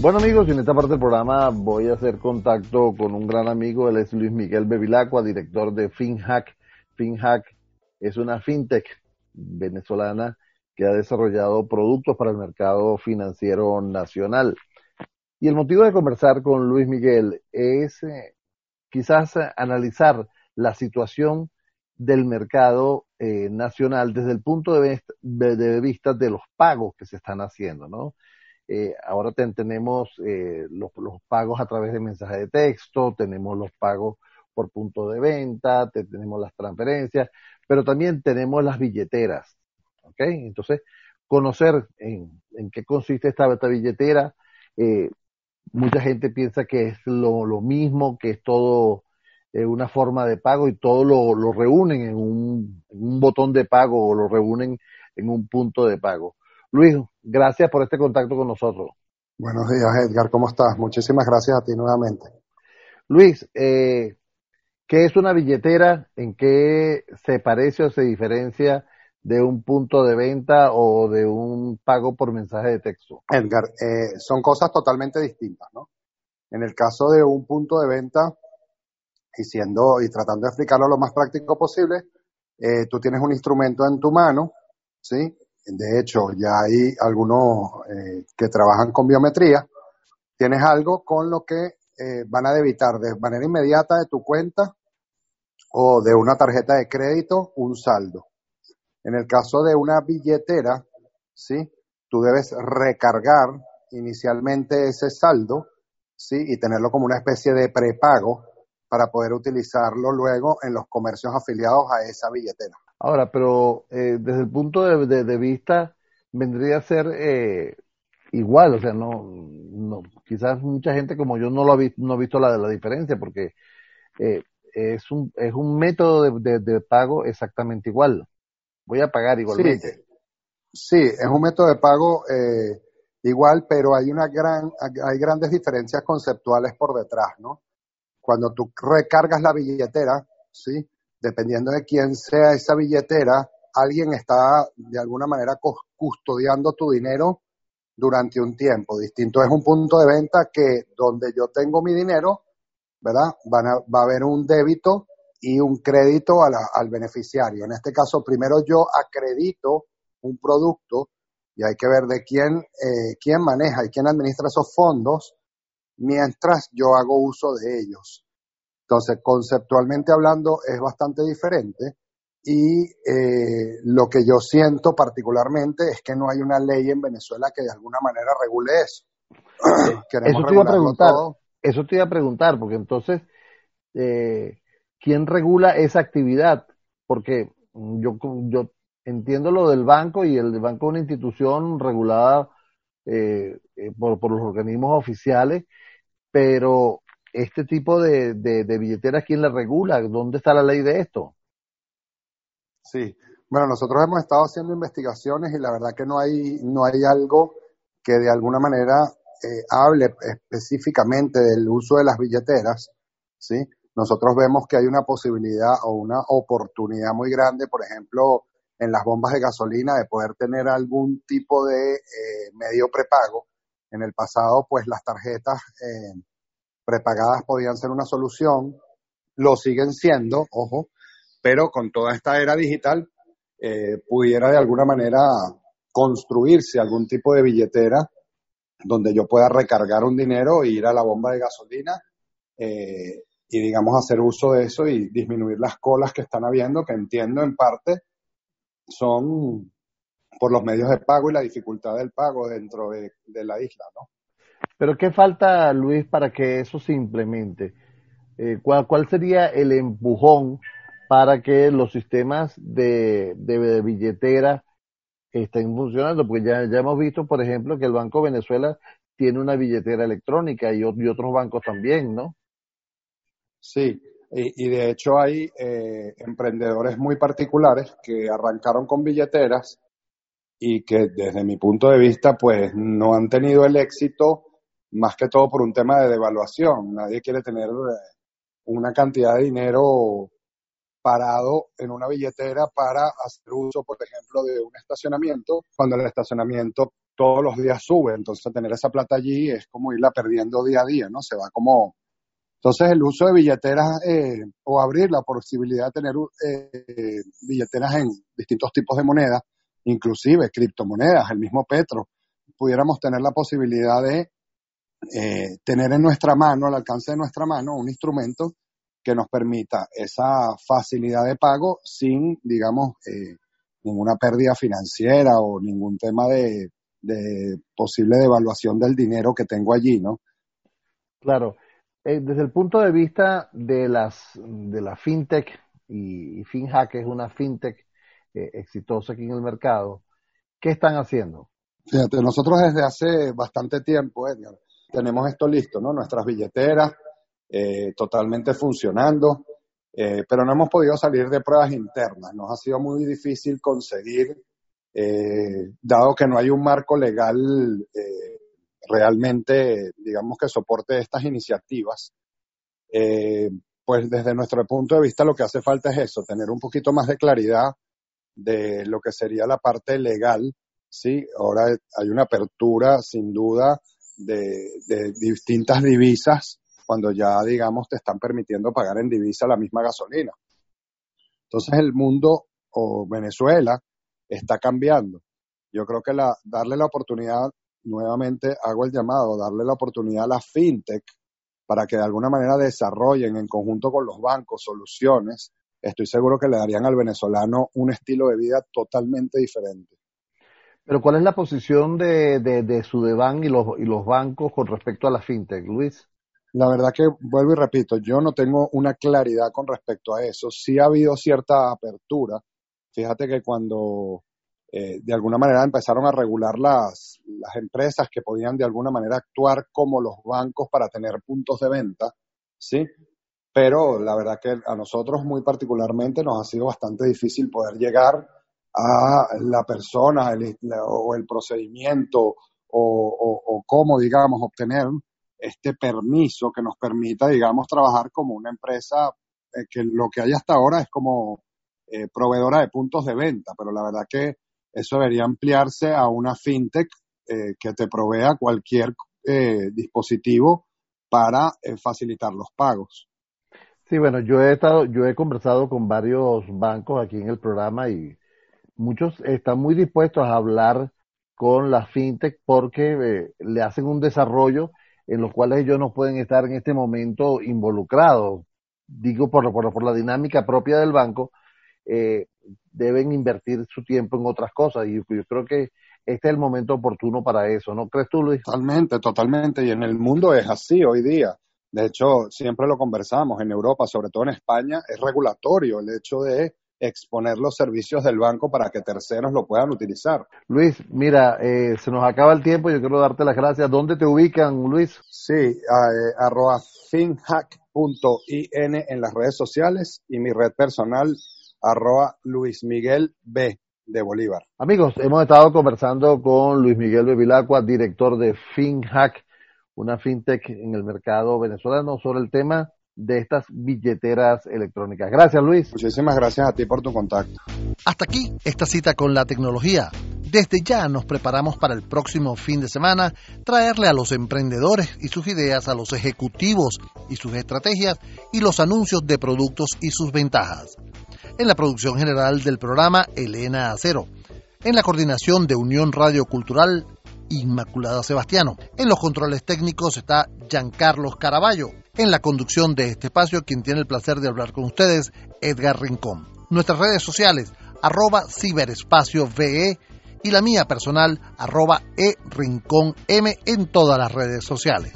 Bueno amigos, en esta parte del programa voy a hacer contacto con un gran amigo, él es Luis Miguel Bevilacqua, director de FinHack. FinHack es una fintech venezolana que ha desarrollado productos para el mercado financiero nacional. Y el motivo de conversar con Luis Miguel es eh, quizás analizar la situación del mercado eh, nacional desde el punto de vista, de los pagos que se están haciendo, ¿no? Eh, ahora tenemos eh, los, pagos a través de mensajes de texto, tenemos los pagos por punto de venta, tenemos las transferencias, pero también tenemos las billeteras, ¿ok? Entonces, conocer en, qué consiste esta, billetera, mucha gente piensa que es lo, mismo, que es todo eh, una forma de pago y todo lo, reúnen en un, botón de pago o lo reúnen en un punto de pago. Luis, gracias por este contacto con nosotros. Buenos días, Edgar, ¿cómo estás? Muchísimas gracias a ti nuevamente. Luis, eh, ¿qué es una billetera? ¿En qué se parece o se diferencia de un punto de venta o de un pago por mensaje de texto? Edgar, eh, son cosas totalmente distintas, ¿no? En el caso de un punto de venta, y siendo y tratando de explicarlo lo más práctico posible, eh, tú tienes un instrumento en tu mano, ¿sí? De hecho, ya hay algunos eh, que trabajan con biometría. Tienes algo con lo que eh, van a debitar de manera inmediata de tu cuenta o de una tarjeta de crédito un saldo. En el caso de una billetera, ¿sí? Tú debes recargar inicialmente ese saldo, ¿sí? Y tenerlo como una especie de prepago para poder utilizarlo luego en los comercios afiliados a esa billetera. Ahora, pero eh, desde el punto de, vista, vendría a ser eh, igual, o sea, no, no, quizás mucha gente como yo no lo ha visto, no ha visto la, la diferencia, porque eh, es, un, es un método de, pago exactamente igual. Voy a pagar igualmente. Sí, sí es un método de pago igual, pero hay una gran, hay grandes diferencias conceptuales por detrás, ¿no? cuando tú recargas la billetera, ¿sí? Dependiendo de quién sea esa billetera, alguien está de alguna manera custodiando tu dinero durante un tiempo. Distinto es un punto de venta que donde yo tengo mi dinero, ¿verdad? va a haber un débito y un crédito al beneficiario. En este caso, primero yo acredito un producto y hay que ver de quién, eh, quién maneja y quién administra esos fondos mientras yo hago uso de ellos. Entonces, conceptualmente hablando, es bastante diferente y eh, lo que yo siento particularmente es que no hay una ley en Venezuela que de alguna manera regule eso. eso te iba a preguntar, eso te iba a preguntar, porque entonces, eh, ¿quién regula esa actividad? Porque yo, yo entiendo lo del banco y el banco es una institución regulada eh, por, por los organismos oficiales pero este tipo de, de, billeteras, ¿quién la regula? ¿Dónde está la ley de esto? Sí, bueno, nosotros hemos estado haciendo investigaciones y la verdad que no hay, no hay algo que de alguna manera eh, hable específicamente del uso de las billeteras, ¿sí? Nosotros vemos que hay una posibilidad o una oportunidad muy grande, por ejemplo, en las bombas de gasolina, de poder tener algún tipo de eh, medio prepago en el pasado, pues las tarjetas eh, prepagadas podían ser una solución, lo siguen siendo, ojo, pero con toda esta era digital eh, pudiera de alguna manera construirse algún tipo de billetera donde yo pueda recargar un dinero e ir a la bomba de gasolina eh, y digamos hacer uso de eso y disminuir las colas que están habiendo, que entiendo en parte son por los medios de pago y la dificultad del pago dentro de, la isla, ¿no? Pero ¿qué falta, Luis, para que eso se implemente? Eh, ¿cuál, ¿Cuál sería el empujón para que los sistemas de, de, billetera estén funcionando? Porque ya, ya hemos visto, por ejemplo, que el Banco Venezuela tiene una billetera electrónica y, y otros bancos también, ¿no? Sí, y, de hecho hay eh, emprendedores muy particulares que arrancaron con billeteras y que desde mi punto de vista pues no han tenido el éxito más que todo por un tema de devaluación. Nadie quiere tener eh, una cantidad de dinero parado en una billetera para hacer uso, por ejemplo, de un estacionamiento, cuando el estacionamiento todos los días sube, entonces tener esa plata allí es como irla perdiendo día a día, ¿no? Se va como... Entonces el uso de billeteras eh, o abrir la posibilidad de tener eh, billeteras en distintos tipos de monedas, inclusive criptomonedas, el mismo Petro, pudiéramos tener la posibilidad de eh, tener en nuestra mano, al alcance de nuestra mano, un instrumento que nos permita esa facilidad de pago sin, digamos, eh, ninguna pérdida financiera o ningún tema de, posible devaluación del dinero que tengo allí, ¿no? Claro. Eh, desde el punto de vista de las de la fintech y, FinHack es una fintech exitosa aquí en el mercado, ¿qué están haciendo? Fíjate, nosotros desde hace bastante tiempo, Edgar, tenemos esto listo, ¿no? Nuestras billeteras eh, totalmente funcionando, eh, pero no hemos podido salir de pruebas internas. Nos ha sido muy difícil conseguir, eh, dado que no hay un marco legal realmente, digamos, que soporte estas iniciativas. pues desde nuestro punto de vista lo que hace falta es eso, tener un poquito más de claridad de lo que sería la parte legal Sí, ahora hay una apertura sin duda de, distintas divisas cuando ya, digamos, te están permitiendo pagar en divisa la misma gasolina. Entonces el mundo o Venezuela está cambiando. Yo creo que la, darle la oportunidad, nuevamente hago el llamado, darle la oportunidad a la fintech para que de alguna manera desarrollen en conjunto con los bancos soluciones, estoy seguro que le darían al venezolano un estilo de vida totalmente diferente. Pero ¿cuál es la posición de, de, de y los, y los bancos con respecto a la fintech, Luis? La verdad que vuelvo y repito, yo no tengo una claridad con respecto a eso. Sí ha habido cierta apertura. Fíjate que cuando eh, de alguna manera empezaron a regular las, las empresas que podían de alguna manera actuar como los bancos para tener puntos de venta, ¿sí? Pero la verdad que a nosotros muy particularmente nos ha sido bastante difícil poder llegar a la persona o el procedimiento o, cómo, digamos, obtener este permiso que nos permita, digamos, trabajar como una empresa eh, que lo que hay hasta ahora es como eh, proveedora de puntos de venta, pero la verdad que eso debería ampliarse a una fintech eh, que te provea cualquier dispositivo para facilitar los pagos. Sí, bueno, yo he estado, yo he conversado con varios bancos aquí en el programa y muchos están muy dispuestos a hablar con la fintech porque eh, le hacen un desarrollo en los cuales ellos no pueden estar en este momento involucrados. Digo por, por, por la dinámica propia del banco, eh, deben invertir su tiempo en otras cosas y yo creo que este es el momento oportuno para eso, ¿no crees tú, Luis? Totalmente, totalmente. Y en el mundo es así hoy día. De hecho, siempre lo conversamos en Europa, sobre todo en España, es regulatorio el hecho de exponer los servicios del banco para que terceros lo puedan utilizar. Luis, mira, eh, se nos acaba el tiempo, yo quiero darte las gracias. ¿Dónde te ubican, Luis? Sí, eh, arroba finhack.in en las redes sociales y mi red personal arroba Luis Miguel B de Bolívar. Amigos, hemos estado conversando con Luis Miguel Bevilacqua, director de FinHack, una fintech en el mercado venezolano, sobre el tema de estas billeteras electrónicas. Gracias, Luis. Muchísimas gracias a ti por tu contacto. Hasta aquí esta cita con la tecnología. Desde ya nos preparamos para el próximo fin de semana traerle a los emprendedores y sus ideas, a los ejecutivos y sus estrategias y los anuncios de productos y sus ventajas. En la producción general del programa, Elena Acero. En la coordinación de Unión Radio Cultural, Inmaculada Sebastiano. En los controles técnicos está Giancarlos Caraballo. En la conducción de este espacio, quien tiene el placer de hablar con ustedes, Edgar Rincón. Nuestras redes sociales, arroba ciberespacio VE y la mía personal, arroba e rincón M en todas las redes sociales.